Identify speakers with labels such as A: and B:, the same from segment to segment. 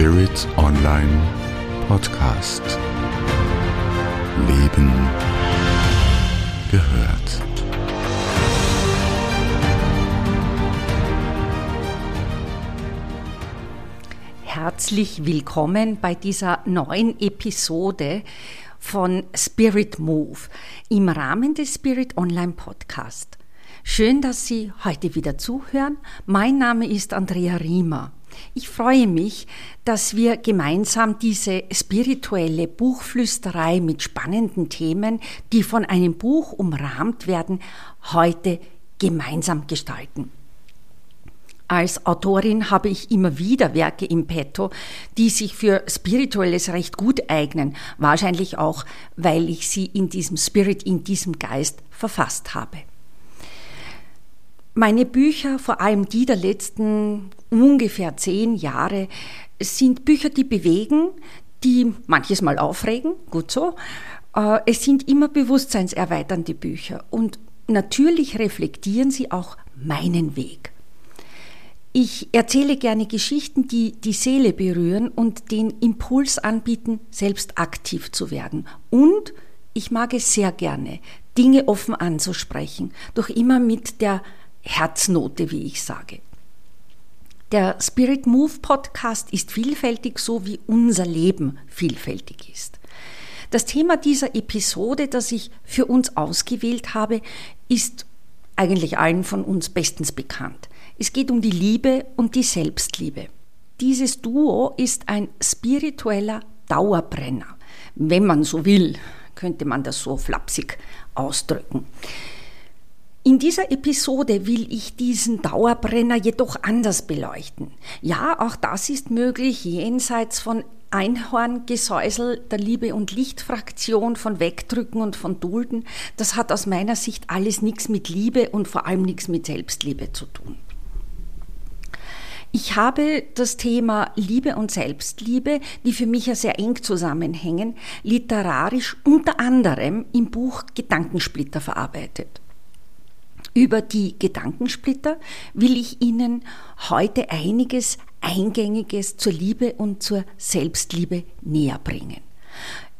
A: Spirit Online Podcast. Leben gehört.
B: Herzlich willkommen bei dieser neuen Episode von Spirit Move im Rahmen des Spirit Online Podcast. Schön, dass Sie heute wieder zuhören. Mein Name ist Andrea Riemer. Ich freue mich, dass wir gemeinsam diese spirituelle Buchflüsterei mit spannenden Themen, die von einem Buch umrahmt werden, heute gemeinsam gestalten. Als Autorin habe ich immer wieder Werke im Petto, die sich für Spirituelles recht gut eignen, wahrscheinlich auch, weil ich sie in diesem Spirit, in diesem Geist verfasst habe. Meine Bücher, vor allem die der letzten ungefähr zehn Jahre, sind Bücher, die bewegen, die manches Mal aufregen, gut so. Äh, es sind immer bewusstseinserweiternde Bücher und natürlich reflektieren sie auch meinen Weg. Ich erzähle gerne Geschichten, die die Seele berühren und den Impuls anbieten, selbst aktiv zu werden. Und ich mag es sehr gerne, Dinge offen anzusprechen, doch immer mit der Herznote, wie ich sage. Der Spirit Move Podcast ist vielfältig, so wie unser Leben vielfältig ist. Das Thema dieser Episode, das ich für uns ausgewählt habe, ist eigentlich allen von uns bestens bekannt. Es geht um die Liebe und die Selbstliebe. Dieses Duo ist ein spiritueller Dauerbrenner. Wenn man so will, könnte man das so flapsig ausdrücken. In dieser Episode will ich diesen Dauerbrenner jedoch anders beleuchten. Ja, auch das ist möglich jenseits von Einhorngesäusel der Liebe- und Lichtfraktion von Wegdrücken und von Dulden. Das hat aus meiner Sicht alles nichts mit Liebe und vor allem nichts mit Selbstliebe zu tun. Ich habe das Thema Liebe und Selbstliebe, die für mich ja sehr eng zusammenhängen, literarisch unter anderem im Buch Gedankensplitter verarbeitet. Über die Gedankensplitter will ich Ihnen heute einiges Eingängiges zur Liebe und zur Selbstliebe näher bringen.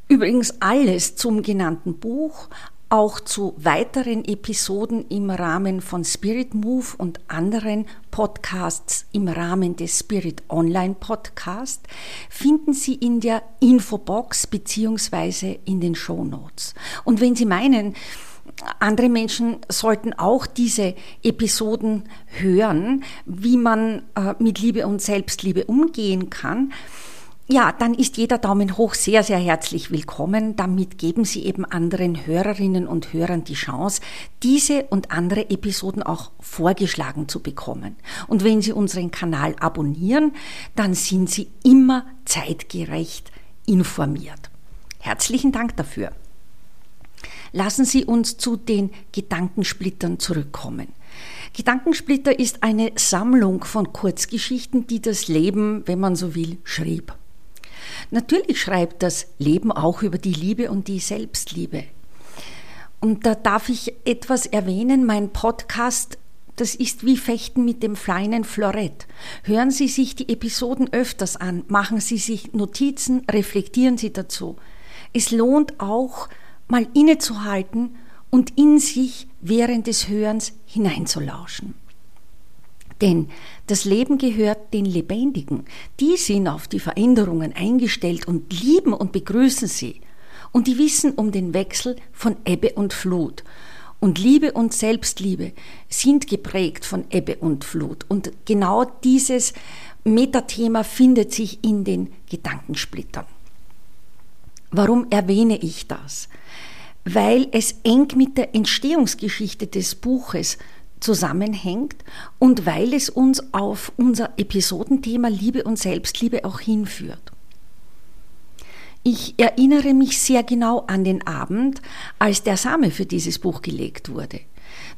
B: Übrigens alles zum genannten Buch, auch zu weiteren Episoden im Rahmen von Spirit Move und anderen Podcasts im Rahmen des Spirit Online Podcast finden Sie in der Infobox beziehungsweise in den Show Notes. Und wenn Sie meinen, andere Menschen sollten auch diese Episoden hören, wie man äh, mit Liebe und Selbstliebe umgehen kann. Ja, dann ist jeder Daumen hoch sehr, sehr herzlich willkommen. Damit geben Sie eben anderen Hörerinnen und Hörern die Chance, diese und andere Episoden auch vorgeschlagen zu bekommen. Und wenn Sie unseren Kanal abonnieren, dann sind Sie immer zeitgerecht informiert. Herzlichen Dank dafür. Lassen Sie uns zu den Gedankensplittern zurückkommen. Gedankensplitter ist eine Sammlung von Kurzgeschichten, die das Leben, wenn man so will, schrieb. Natürlich schreibt das Leben auch über die Liebe und die Selbstliebe. Und da darf ich etwas erwähnen, mein Podcast das ist wie Fechten mit dem feinen Florett. Hören Sie sich die Episoden öfters an, machen Sie sich Notizen, reflektieren Sie dazu. Es lohnt auch, mal innezuhalten und in sich während des Hörens hineinzulauschen. Denn das Leben gehört den Lebendigen. Die sind auf die Veränderungen eingestellt und lieben und begrüßen sie. Und die wissen um den Wechsel von Ebbe und Flut. Und Liebe und Selbstliebe sind geprägt von Ebbe und Flut. Und genau dieses Metathema findet sich in den Gedankensplittern. Warum erwähne ich das? Weil es eng mit der Entstehungsgeschichte des Buches zusammenhängt und weil es uns auf unser Episodenthema Liebe und Selbstliebe auch hinführt. Ich erinnere mich sehr genau an den Abend, als der Same für dieses Buch gelegt wurde.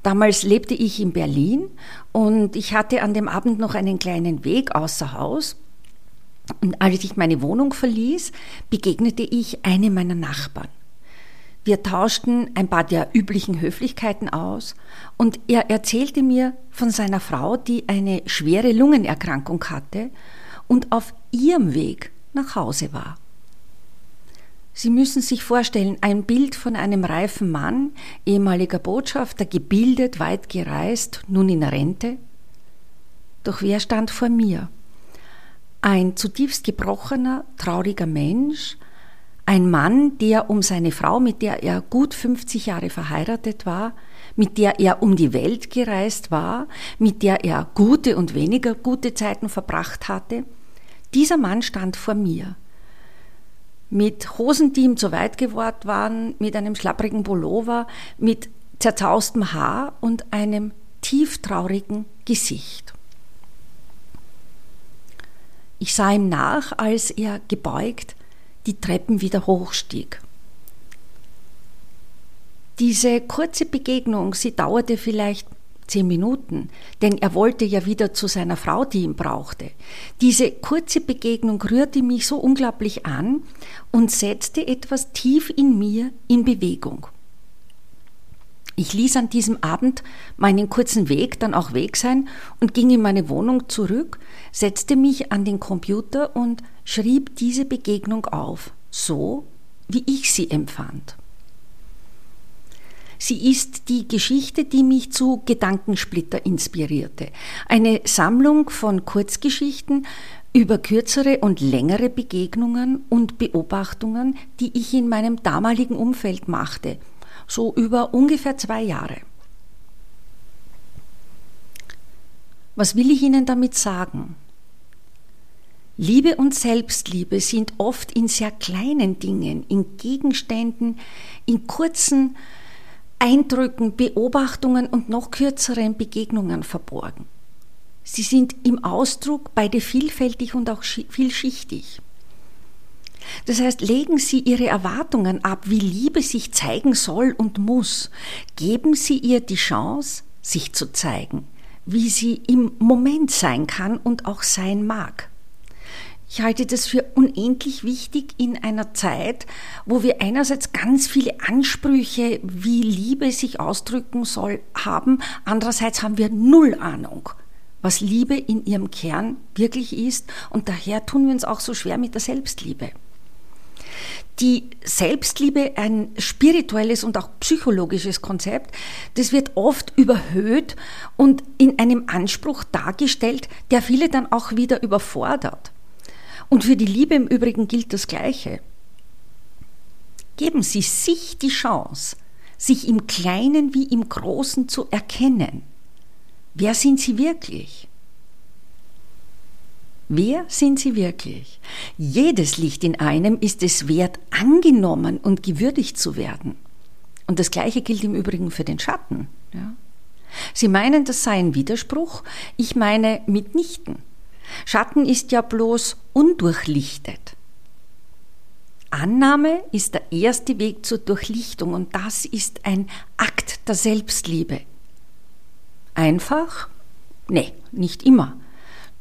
B: Damals lebte ich in Berlin und ich hatte an dem Abend noch einen kleinen Weg außer Haus und als ich meine Wohnung verließ, begegnete ich eine meiner Nachbarn. Wir tauschten ein paar der üblichen Höflichkeiten aus und er erzählte mir von seiner Frau, die eine schwere Lungenerkrankung hatte und auf ihrem Weg nach Hause war. Sie müssen sich vorstellen, ein Bild von einem reifen Mann, ehemaliger Botschafter, gebildet, weit gereist, nun in Rente. Doch wer stand vor mir? Ein zutiefst gebrochener, trauriger Mensch, ein Mann, der um seine Frau, mit der er gut 50 Jahre verheiratet war, mit der er um die Welt gereist war, mit der er gute und weniger gute Zeiten verbracht hatte, dieser Mann stand vor mir mit Hosen, die ihm zu weit geworden waren, mit einem schlapprigen Pullover, mit zerzaustem Haar und einem tieftraurigen Gesicht. Ich sah ihm nach, als er gebeugt die Treppen wieder hochstieg. Diese kurze Begegnung, sie dauerte vielleicht zehn Minuten, denn er wollte ja wieder zu seiner Frau, die ihn brauchte. Diese kurze Begegnung rührte mich so unglaublich an und setzte etwas tief in mir in Bewegung. Ich ließ an diesem Abend meinen kurzen Weg dann auch weg sein und ging in meine Wohnung zurück, setzte mich an den Computer und schrieb diese Begegnung auf, so wie ich sie empfand. Sie ist die Geschichte, die mich zu Gedankensplitter inspirierte. Eine Sammlung von Kurzgeschichten über kürzere und längere Begegnungen und Beobachtungen, die ich in meinem damaligen Umfeld machte, so über ungefähr zwei Jahre. Was will ich Ihnen damit sagen? Liebe und Selbstliebe sind oft in sehr kleinen Dingen, in Gegenständen, in kurzen Eindrücken, Beobachtungen und noch kürzeren Begegnungen verborgen. Sie sind im Ausdruck beide vielfältig und auch vielschichtig. Das heißt, legen Sie Ihre Erwartungen ab, wie Liebe sich zeigen soll und muss. Geben Sie ihr die Chance, sich zu zeigen, wie sie im Moment sein kann und auch sein mag. Ich halte das für unendlich wichtig in einer Zeit, wo wir einerseits ganz viele Ansprüche, wie Liebe sich ausdrücken soll, haben. Andererseits haben wir null Ahnung, was Liebe in ihrem Kern wirklich ist. Und daher tun wir uns auch so schwer mit der Selbstliebe. Die Selbstliebe, ein spirituelles und auch psychologisches Konzept, das wird oft überhöht und in einem Anspruch dargestellt, der viele dann auch wieder überfordert. Und für die Liebe im Übrigen gilt das Gleiche. Geben Sie sich die Chance, sich im Kleinen wie im Großen zu erkennen. Wer sind Sie wirklich? Wer sind Sie wirklich? Jedes Licht in einem ist es wert, angenommen und gewürdigt zu werden. Und das Gleiche gilt im Übrigen für den Schatten. Ja? Sie meinen, das sei ein Widerspruch, ich meine mitnichten. Schatten ist ja bloß undurchlichtet. Annahme ist der erste Weg zur Durchlichtung und das ist ein Akt der Selbstliebe. Einfach? Nee, nicht immer.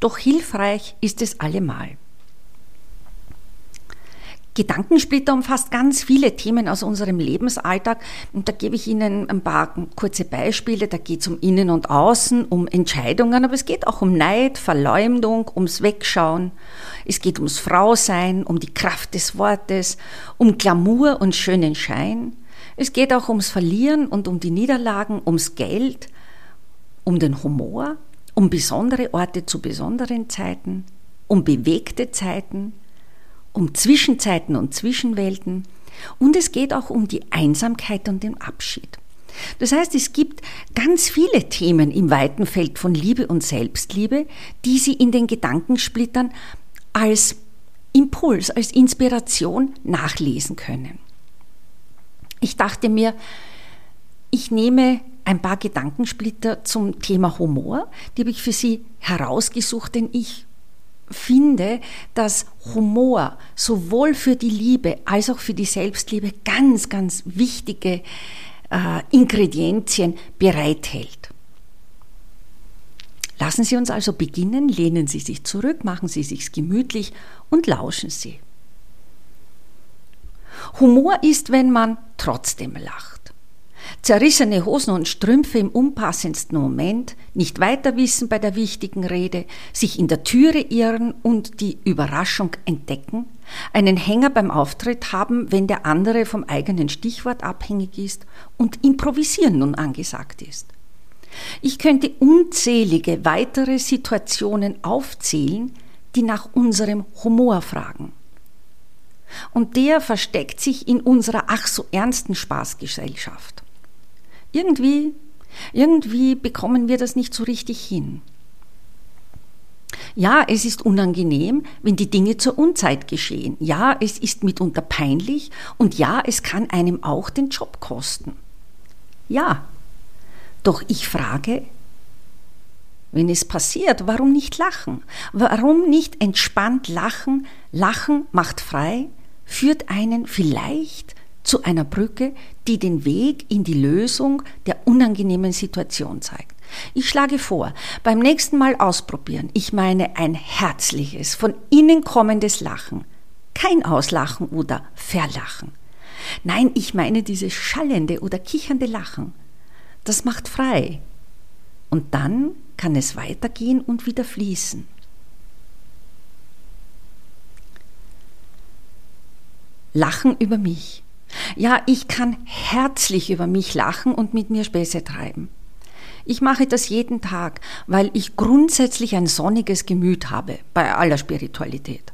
B: Doch hilfreich ist es allemal. Gedankensplitter umfasst ganz viele Themen aus unserem Lebensalltag und da gebe ich Ihnen ein paar kurze Beispiele. Da geht es um Innen und Außen, um Entscheidungen, aber es geht auch um Neid, Verleumdung, ums Wegschauen. Es geht ums Frausein, um die Kraft des Wortes, um Glamour und schönen Schein. Es geht auch ums Verlieren und um die Niederlagen, ums Geld, um den Humor, um besondere Orte zu besonderen Zeiten, um bewegte Zeiten, um Zwischenzeiten und Zwischenwelten und es geht auch um die Einsamkeit und den Abschied. Das heißt, es gibt ganz viele Themen im weiten Feld von Liebe und Selbstliebe, die Sie in den Gedankensplittern als Impuls, als Inspiration nachlesen können. Ich dachte mir, ich nehme ein paar Gedankensplitter zum Thema Humor, die habe ich für Sie herausgesucht, denn ich finde, dass Humor sowohl für die Liebe als auch für die Selbstliebe ganz, ganz wichtige äh, Ingredienzien bereithält. Lassen Sie uns also beginnen, lehnen Sie sich zurück, machen Sie sich gemütlich und lauschen Sie. Humor ist, wenn man trotzdem lacht. Zerrissene Hosen und Strümpfe im unpassendsten Moment, nicht weiter wissen bei der wichtigen Rede, sich in der Türe irren und die Überraschung entdecken, einen Hänger beim Auftritt haben, wenn der andere vom eigenen Stichwort abhängig ist und improvisieren nun angesagt ist. Ich könnte unzählige weitere Situationen aufzählen, die nach unserem Humor fragen. Und der versteckt sich in unserer ach so ernsten Spaßgesellschaft. Irgendwie, irgendwie bekommen wir das nicht so richtig hin. Ja, es ist unangenehm, wenn die Dinge zur Unzeit geschehen. Ja, es ist mitunter peinlich und ja, es kann einem auch den Job kosten. Ja, doch ich frage, wenn es passiert, warum nicht lachen? Warum nicht entspannt lachen? Lachen macht frei, führt einen vielleicht zu einer Brücke, die den Weg in die Lösung der unangenehmen Situation zeigt. Ich schlage vor, beim nächsten Mal ausprobieren, ich meine ein herzliches, von innen kommendes Lachen, kein Auslachen oder Verlachen. Nein, ich meine dieses schallende oder kichernde Lachen. Das macht frei. Und dann kann es weitergehen und wieder fließen. Lachen über mich. Ja, ich kann herzlich über mich lachen und mit mir Späße treiben. Ich mache das jeden Tag, weil ich grundsätzlich ein sonniges Gemüt habe bei aller Spiritualität.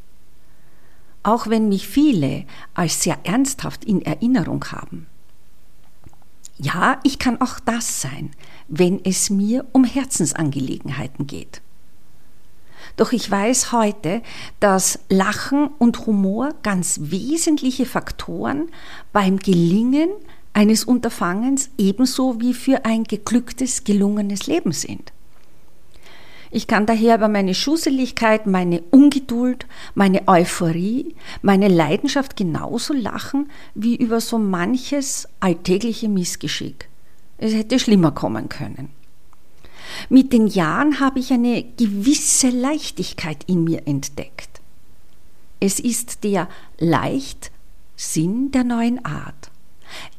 B: Auch wenn mich viele als sehr ernsthaft in Erinnerung haben. Ja, ich kann auch das sein, wenn es mir um Herzensangelegenheiten geht. Doch ich weiß heute, dass Lachen und Humor ganz wesentliche Faktoren beim Gelingen eines Unterfangens ebenso wie für ein geglücktes, gelungenes Leben sind. Ich kann daher über meine Schusseligkeit, meine Ungeduld, meine Euphorie, meine Leidenschaft genauso lachen wie über so manches alltägliche Missgeschick. Es hätte schlimmer kommen können. Mit den Jahren habe ich eine gewisse Leichtigkeit in mir entdeckt. Es ist der Leichtsinn der neuen Art.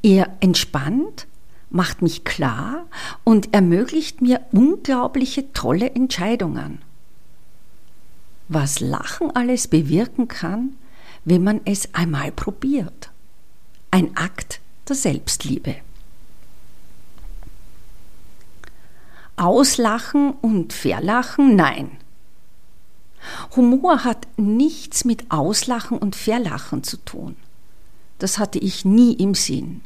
B: Er entspannt, macht mich klar und ermöglicht mir unglaubliche tolle Entscheidungen. Was Lachen alles bewirken kann, wenn man es einmal probiert. Ein Akt der Selbstliebe. Auslachen und Verlachen? Nein. Humor hat nichts mit Auslachen und Verlachen zu tun. Das hatte ich nie im Sinn.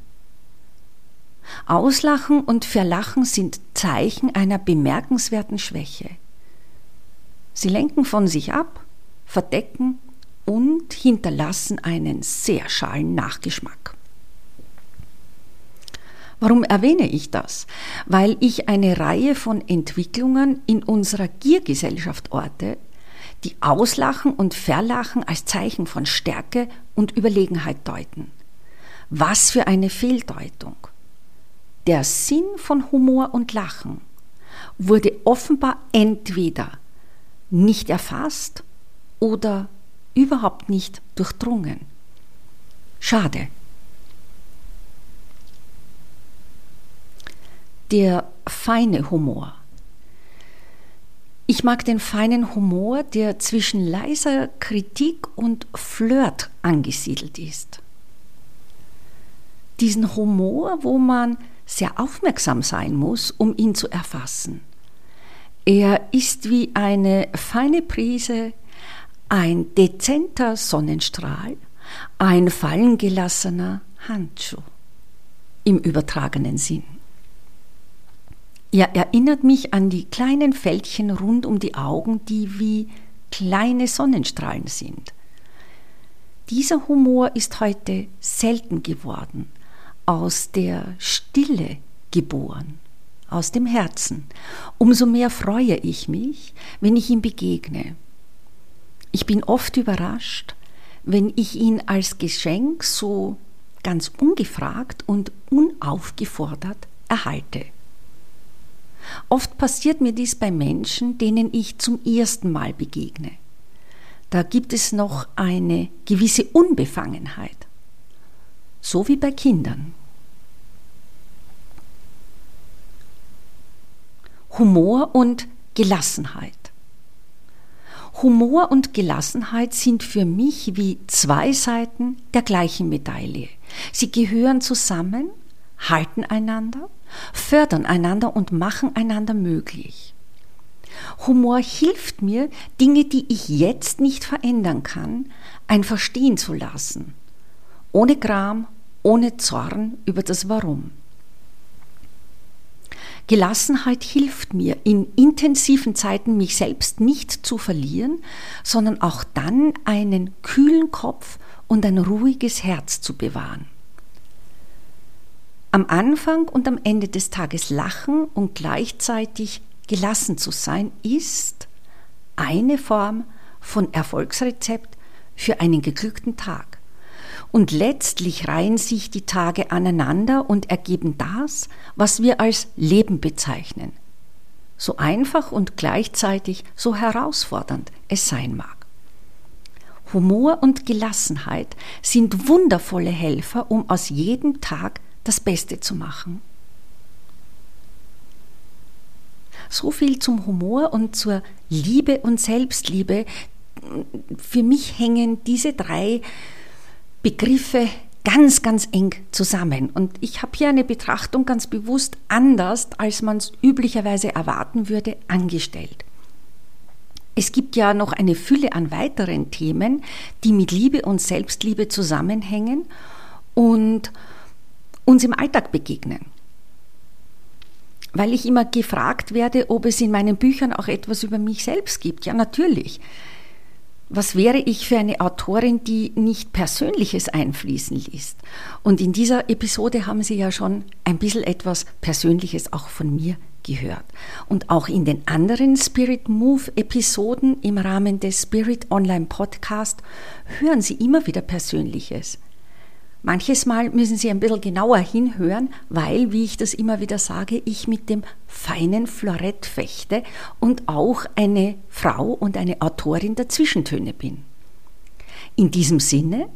B: Auslachen und Verlachen sind Zeichen einer bemerkenswerten Schwäche. Sie lenken von sich ab, verdecken und hinterlassen einen sehr schalen Nachgeschmack. Warum erwähne ich das? Weil ich eine Reihe von Entwicklungen in unserer Giergesellschaft orte, die Auslachen und Verlachen als Zeichen von Stärke und Überlegenheit deuten. Was für eine Fehldeutung. Der Sinn von Humor und Lachen wurde offenbar entweder nicht erfasst oder überhaupt nicht durchdrungen. Schade. Der feine Humor. Ich mag den feinen Humor, der zwischen leiser Kritik und Flirt angesiedelt ist. Diesen Humor, wo man sehr aufmerksam sein muss, um ihn zu erfassen. Er ist wie eine feine Prise, ein dezenter Sonnenstrahl, ein fallengelassener Handschuh im übertragenen Sinn. Er erinnert mich an die kleinen Fältchen rund um die Augen, die wie kleine Sonnenstrahlen sind. Dieser Humor ist heute selten geworden, aus der Stille geboren, aus dem Herzen. Umso mehr freue ich mich, wenn ich ihm begegne. Ich bin oft überrascht, wenn ich ihn als Geschenk so ganz ungefragt und unaufgefordert erhalte. Oft passiert mir dies bei Menschen, denen ich zum ersten Mal begegne. Da gibt es noch eine gewisse Unbefangenheit. So wie bei Kindern. Humor und Gelassenheit. Humor und Gelassenheit sind für mich wie zwei Seiten der gleichen Medaille. Sie gehören zusammen halten einander, fördern einander und machen einander möglich. Humor hilft mir, Dinge, die ich jetzt nicht verändern kann, einfach stehen zu lassen. Ohne Gram, ohne Zorn über das Warum. Gelassenheit hilft mir, in intensiven Zeiten mich selbst nicht zu verlieren, sondern auch dann einen kühlen Kopf und ein ruhiges Herz zu bewahren. Am Anfang und am Ende des Tages lachen und gleichzeitig gelassen zu sein, ist eine Form von Erfolgsrezept für einen geglückten Tag. Und letztlich reihen sich die Tage aneinander und ergeben das, was wir als Leben bezeichnen. So einfach und gleichzeitig so herausfordernd es sein mag. Humor und Gelassenheit sind wundervolle Helfer, um aus jedem Tag das Beste zu machen. So viel zum Humor und zur Liebe und Selbstliebe. Für mich hängen diese drei Begriffe ganz, ganz eng zusammen. Und ich habe hier eine Betrachtung ganz bewusst anders, als man es üblicherweise erwarten würde, angestellt. Es gibt ja noch eine Fülle an weiteren Themen, die mit Liebe und Selbstliebe zusammenhängen und uns im Alltag begegnen. Weil ich immer gefragt werde, ob es in meinen Büchern auch etwas über mich selbst gibt. Ja, natürlich was wäre ich für eine Autorin, die nicht Persönliches einfließen liest? Und in dieser Episode haben Sie ja schon ein bisschen etwas Persönliches auch von mir gehört. Und auch in den anderen Spirit Move Episoden im Rahmen des Spirit Online Podcast hören Sie immer wieder Persönliches. Manches Mal müssen Sie ein bisschen genauer hinhören, weil, wie ich das immer wieder sage, ich mit dem feinen Florett fechte und auch eine Frau und eine Autorin der Zwischentöne bin. In diesem Sinne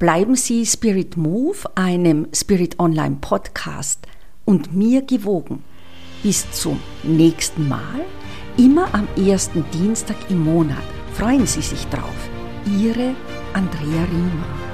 B: bleiben Sie Spirit Move, einem Spirit Online Podcast und mir gewogen. Bis zum nächsten Mal, immer am ersten Dienstag im Monat. Freuen Sie sich drauf. Ihre Andrea Riemer.